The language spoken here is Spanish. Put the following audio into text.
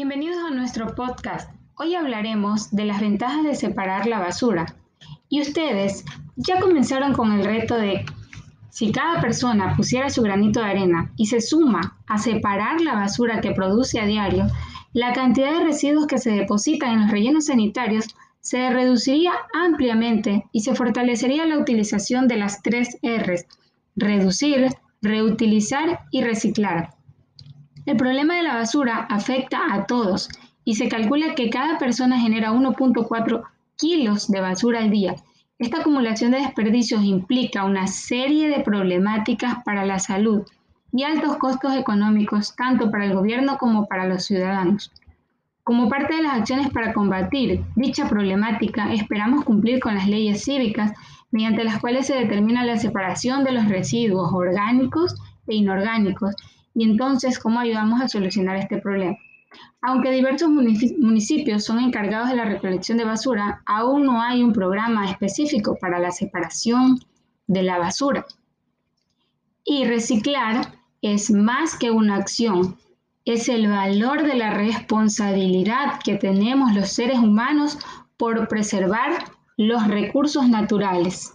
Bienvenidos a nuestro podcast. Hoy hablaremos de las ventajas de separar la basura. Y ustedes ya comenzaron con el reto de si cada persona pusiera su granito de arena y se suma a separar la basura que produce a diario, la cantidad de residuos que se depositan en los rellenos sanitarios se reduciría ampliamente y se fortalecería la utilización de las tres Rs, reducir, reutilizar y reciclar. El problema de la basura afecta a todos y se calcula que cada persona genera 1.4 kilos de basura al día. Esta acumulación de desperdicios implica una serie de problemáticas para la salud y altos costos económicos tanto para el gobierno como para los ciudadanos. Como parte de las acciones para combatir dicha problemática, esperamos cumplir con las leyes cívicas mediante las cuales se determina la separación de los residuos orgánicos e inorgánicos y entonces cómo ayudamos a solucionar este problema. Aunque diversos municipios son encargados de la recolección de basura, aún no hay un programa específico para la separación de la basura. Y reciclar es más que una acción, es el valor de la responsabilidad que tenemos los seres humanos por preservar los recursos naturales.